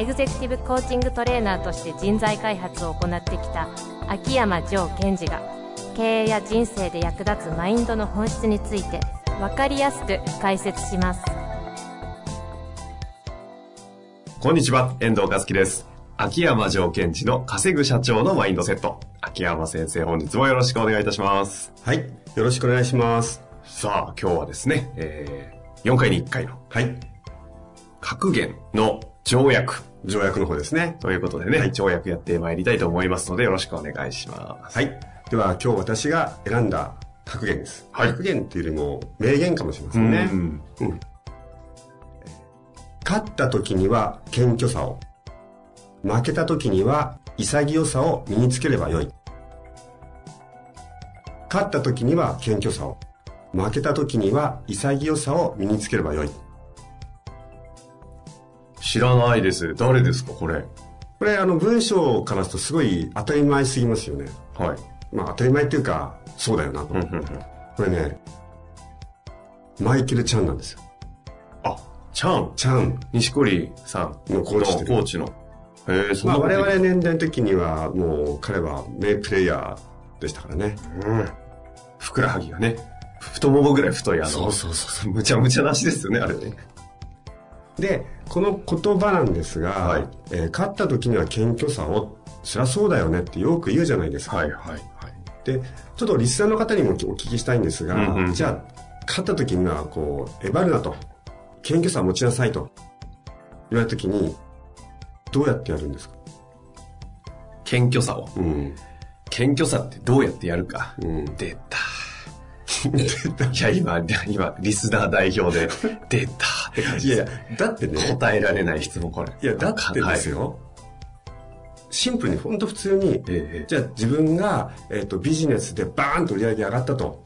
エグゼクティブコーチングトレーナーとして人材開発を行ってきた秋山城賢治が経営や人生で役立つマインドの本質について分かりやすく解説しますこんにちは、遠藤和樹です。秋山条件地の稼ぐ社長のマインドセット。秋山先生、本日もよろしくお願いいたします。はい。よろしくお願いします。さあ、今日はですね、えー、4回に1回のはい。格言の条約条約の方ですね。ということでね、はい条約やってまいりたいと思いますので、よろしくお願いします。はい。では、今日私が選んだ格言です。はい格言っていうよりも、名言かもしれませんね。うんうん勝った時には謙虚さを。負けた時には潔さを身につければよい。勝った時には謙虚さを。負けた時には潔さを身につければよい。知らないです。誰ですか、これ？これ、あの、文章からするとすごい当たり前すぎますよね。はい。まあ当たり前っていうか、そうだよなと。うんうんうんこれね、マイケル・チャンなんですよ。あ、チャン、チャン。西堀さんのコーチコーチの。へえ、そんまあ我々年代の時にはもう彼は名プレイヤーでしたからね。うん。ふくらはぎがね、太ももぐらい太いあの、そうそうそうむちゃむちゃなしですよね、あれね。で、この言葉なんですが、はいえー勝った時には謙虚さを、そりゃそうだよねってよく言うじゃないですか。はいはいはい。で、ちょっとリスナーの方にもお聞きしたいんですが、うんうんじゃあ、勝った時にはこう、えばるなと、謙虚さを持ちなさいと言われた時に、どうやってやるんですか？謙虚さを。うん。謙虚さってどうやってやるか。うん。出た。いや、今、今、リスナー代表で、出たいやいでや、だってね、す。答えられない質問、これ。いや、だってですよ。よ。シンプルに、ほんと普通に、ええじゃあ自分が、えっ、と、ビジネスでバーンと売り上げ上がったと。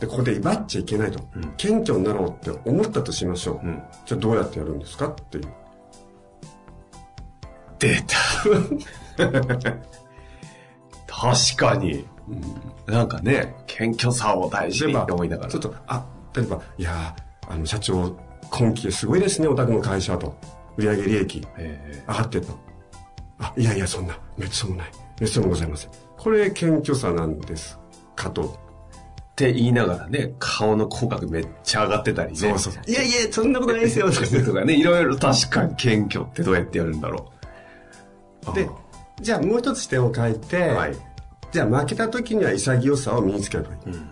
で、ここで威張っちゃいけないと。うん謙虚になろうって思ったとしましょう。うん。じゃあどうやってやるんですかっていう。出た。確かに。なんかね、謙虚さを大事にって思いながら。ちょっと、あ、例えば、いやーあの、社長、今期すごいですね、お宅の会社と。売上利益え上がってると。あ、いやいや、そんな、めっそうもない。めっそうもございません。これ、謙虚さなんですかと。ーって言いながらね、顔の口角めっちゃ上がってたりね。そうそうそういやいや、そんなことないですよ。とかね、いろいろ確かに謙虚ってどうやってやるんだろう。で、じゃあもう一つ視点を変えて、はい。じゃあ負けた時には潔さを身につければいい。うん。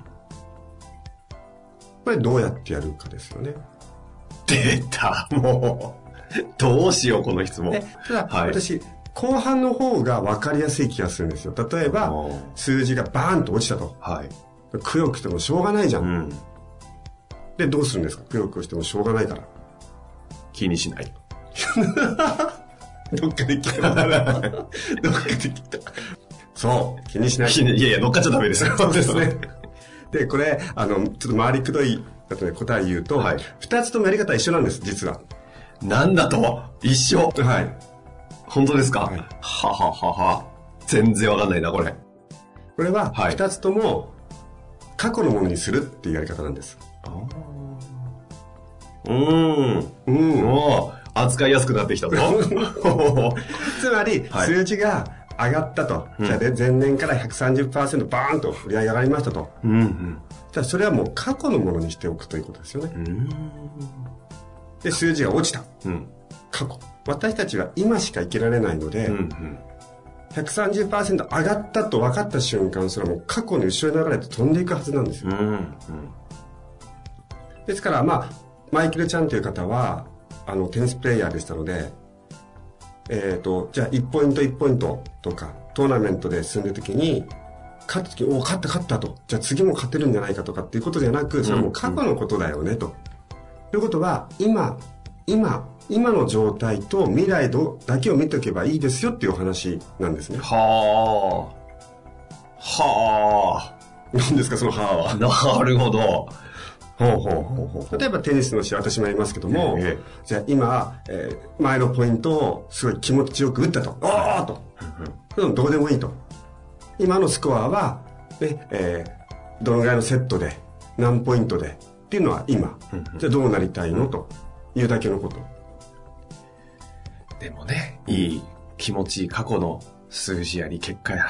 これどうやってやるかですよね。出た、もう。どうしよう、この質問。でただ、はい私、後半の方が分かりやすい気がするんですよ。例えば数字がバーンと落ちたと。はい。くよくしてもしょうがないじゃ。うんん。で、どうするんですか？くよくしてもしょうがないから。気にしない。どっかで聞いた。どっかで聞いた。そう、気にしない。いやいや、乗っかっちゃダメですよ。そうですね。で、これ、あの、ちょっと回りくどいことで答え言うと、はい二つともやり方は一緒なんです、実は。なんだと？一緒？はい。本当ですか、はいはははは。全然わかんないな、これ。これは、はい二つとも、過去のものにするっていうやり方なんです。うーん。うん。おー扱いやすくなってきたぞ。つまり、はい数字が上がったと。うんじゃあ、で前年から130%バーンと売り上げ上がりましたと。うんうん。じゃあ、それはもう過去のものにしておくということですよね。うん。で、数字が落ちた。うん。過去。私たちは今しか生きられないので、うんうん。130%上がったと分かった瞬間、それはもう過去に後ろに流れて飛んでいくはずなんですよ。うん。ですから、まあ、マイケル・チャンという方は、あの、テニスプレイヤーでしたので、えっ、と、じゃあ1ポイント1ポイントとか、トーナメントで進んでる時に、勝った時に、お勝った勝ったと。じゃあ次も勝てるんじゃないかとかっていうことじゃなく、それはもう過去のことだよね、と。ということは、今、今、今の状態と未来だけを見ておけばいいですよっていうお話なんですね。はあ。は何ですか、そのはあ。なるほど。ほうほうほうほう例えばテニスの試合私もやりますけども、ええ、じゃあ今、えー、前のポイントをすごい気持ちよく打ったと。おーと。うん、どうでもいいと。今のスコアは、ね、えー、どのぐらいのセットで、何ポイントで、っていうのは今。じゃあどうなりたいのというだけのこと。でもね、いい気持ちいい過去の数字やり結果や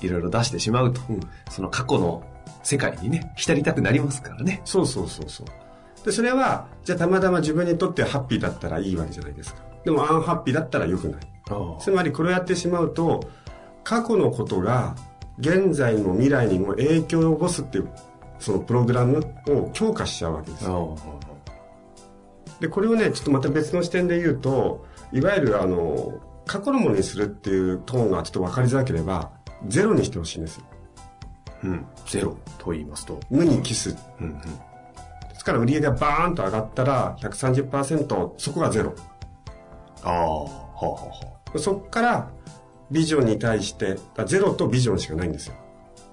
いろいろ出してしまうと、うん、その過去の世界にね、浸りたくなりますからね。そうそうそうそう。で、それは、じゃあたまたま自分にとってハッピーだったらいいわけじゃないですか。でもアンハッピーだったら良くない。つまりこれをやってしまうと、過去のことが現在の未来にも影響を及ぼすっていう、そのプログラムを強化しちゃうわけですよ。で、これをね、ちょっとまた別の視点で言うと、いわゆるあの、過去のものにするっていうトーンがちょっと分かりづらければ、ゼロにしてほしいんですよ。うん。ゼロと言いますと。無にキス。うんうん。ですから売り上げがバーンと上がったら130%、そこがゼロ。ああ、はあはあはあ。そこからビジョンに対して、ゼロとビジョンしかないんですよ。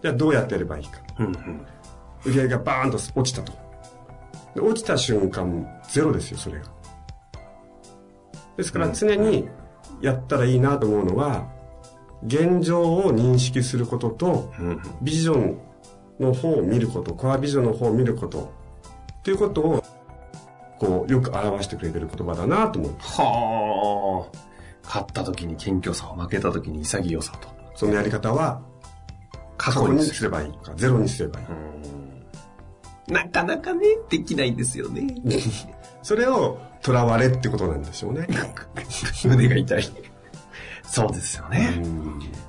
じゃあどうやってやればいいか。うんうん。売り上げがバーンと落ちたと。落ちた瞬間、ゼロですよ、それが。ですから常にやったらいいなと思うのは、現状を認識することと、ビジョンの方を見ること、コアビジョンの方を見ること、っていうことを、こう、よく表してくれてる言葉だなと思う。はあ。勝った時に謙虚さを、負けた時に潔さと。そのやり方は、過去にすればいいか、ゼロにすればいい。なかなかね、できないんですよね。それを、囚われってことなんでしょうね。胸が痛い。そうですよね。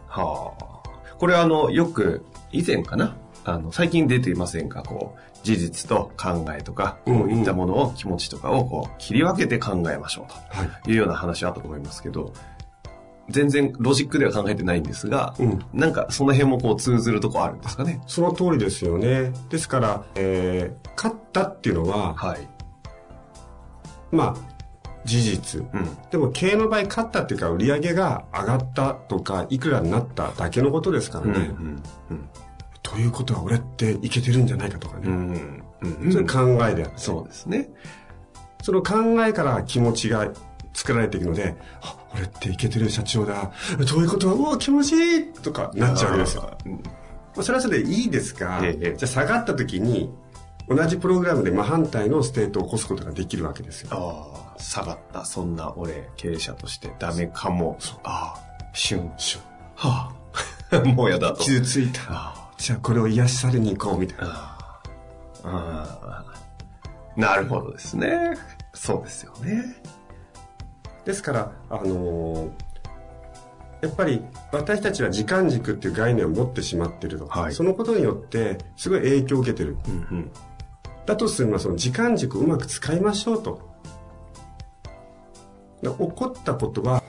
はあ。これあの、よく、以前かな？あの、最近出ていませんか？こう、事実と考えとか、こういったものを、気持ちとかをこう、切り分けて考えましょうというような話あったと思いますけど、全然ロジックでは考えてないんですが、うん、なんかその辺もこう通ずるとこあるんですかね？その通りですよね。ですから、えー、勝ったっていうのは、はい、まあ、事実、うん、でも経営の場合勝ったっていうか売り上げが上がったとかいくらになっただけのことですからね、うんうんうん、ということは俺っていけてるんじゃないかとかね、うんうんうん、そういう考えであって。そうですね。その考えから気持ちが作られていくので、あ、俺っていけてる社長だ。ということ？は、おお、気持ちいい！とかなっちゃうわけですよ。うん、それはそれでいいですが、ええ、じゃあ下がった時に、同じプログラムで真反対のステートを起こすことができるわけですよ。ああ、下がった。そんな俺、経営者としてダメかも。ああ、しゅん。しゅん。はあ、もうやだと。傷ついた。じゃあこれを癒しされに行こうみたいな。ああなるほどですね。そうですよね。ですから、あのー、やっぱり私たちは時間軸っていう概念を持ってしまってると、はい、そのことによってすごい影響を受けてる、うんうん、だとするのはその時間軸をうまく使いましょうと。起こったことは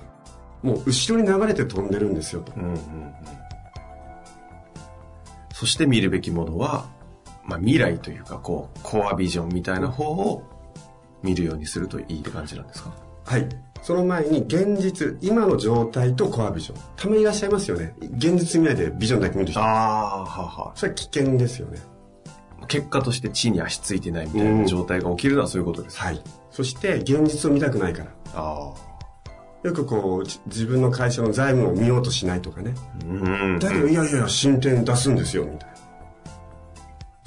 もう後ろに流れて飛んでるんですよと、うんうんうん、そして見るべきものは、まあ、未来というかこうコアビジョンみたいな方を見るようにするといいって感じなんですか？はい。その前に現実今の状態とコアビジョン。たまにいらっしゃいますよね。現実見ないでビジョンだけ見る人。ああははそれは危険ですよね結果として地に足ついてないみたいな状態が起きるのはそういうことです、うん、はい。そして現実を見たくないから。ああ。よくこう自分の会社の財務を見ようとしないとかね、うん、だけどいやいや進展出すんですよみたいな。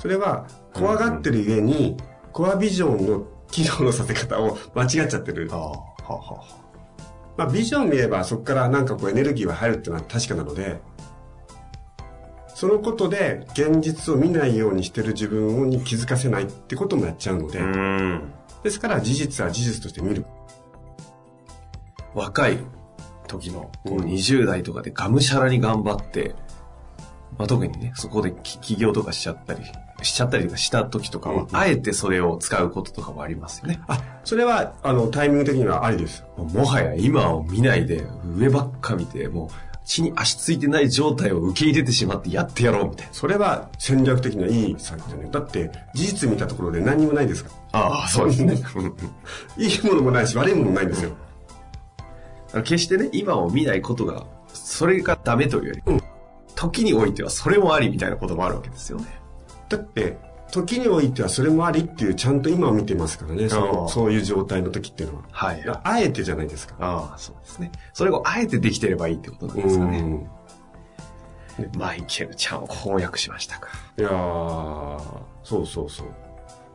それは怖がってるゆえに、コアビジョンの機能のさせ方を間違っちゃってる。ああ。ははまあ、ビジョン見ればそこからなんかこうエネルギーが入るっていうのは確かなのでそのことで現実を見ないようにしてる自分に気づかせないってこともやっちゃうのでですから事実は事実として見る若い時の20代とかでがむしゃらに頑張って、まあ、特にね、そこで起業とかしちゃったり、しちゃったりとかした時とかは、あえてそれを使うこととかもありますよね。あ、それは、あの、タイミング的にはありです。もはや今を見ないで、上ばっか見て、もう、地に足ついてない状態を受け入れてしまってやってやろうみたいな。それは戦略的にはいい作業ね。だって事実見たところで何にもないですかああ、そうですね。ら。いいものもないし悪いものもないんですよ。決してね、今を見ないことが、それがダメというより、うん、時においてはそれもありみたいなこともあるわけですよね。だって、時においてはそれもありっていうちゃんと今を見てますからね。そそういう状態の時っていうのは、はい、あえてじゃないですか。ああそうですね。それをあえてできてればいいってことなんですかね。マイケルちゃんを翻訳しましたか。いやそうそうそう。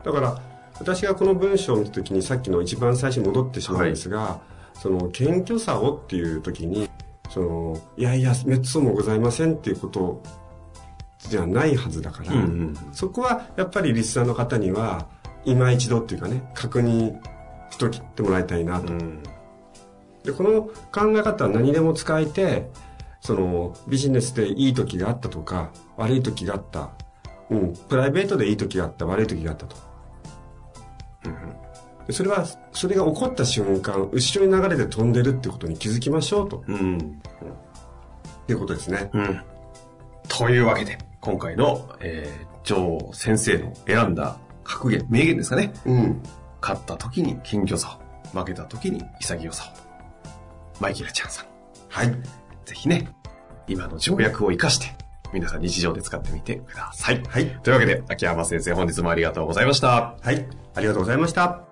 だから私がこの文章を見た時にさっきの一番最初に戻ってしまうんですが、はい、その謙虚さをっていう時にそのいやいやめっそうもございませんっていうことじゃないはずだから、うんうん、そこはやっぱりリスナーの方には今一度っていうかね確認しときってもらいたいなと、うん、でこの考え方は何でも使えてそのビジネスでいい時があったとか悪い時があった、うん、プライベートでいい時があった悪い時があったと、うん、それはそれが起こった瞬間後ろに流れて飛んでるってことに気づきましょうと、うん、っていうことですね、うん、というわけで今回の、えー、ジョー先生の選んだ格言、名言ですかね。うん。勝った時に謙虚さを、負けた時に潔さを。マイケルチャンさん。はい。ぜひね、今の条約を活かして、皆さん日常で使ってみてください。はい。というわけで、秋山先生本日もありがとうございました。はい。ありがとうございました。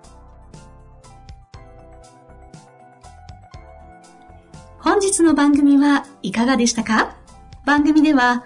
本日の番組はいかがでしたか？番組では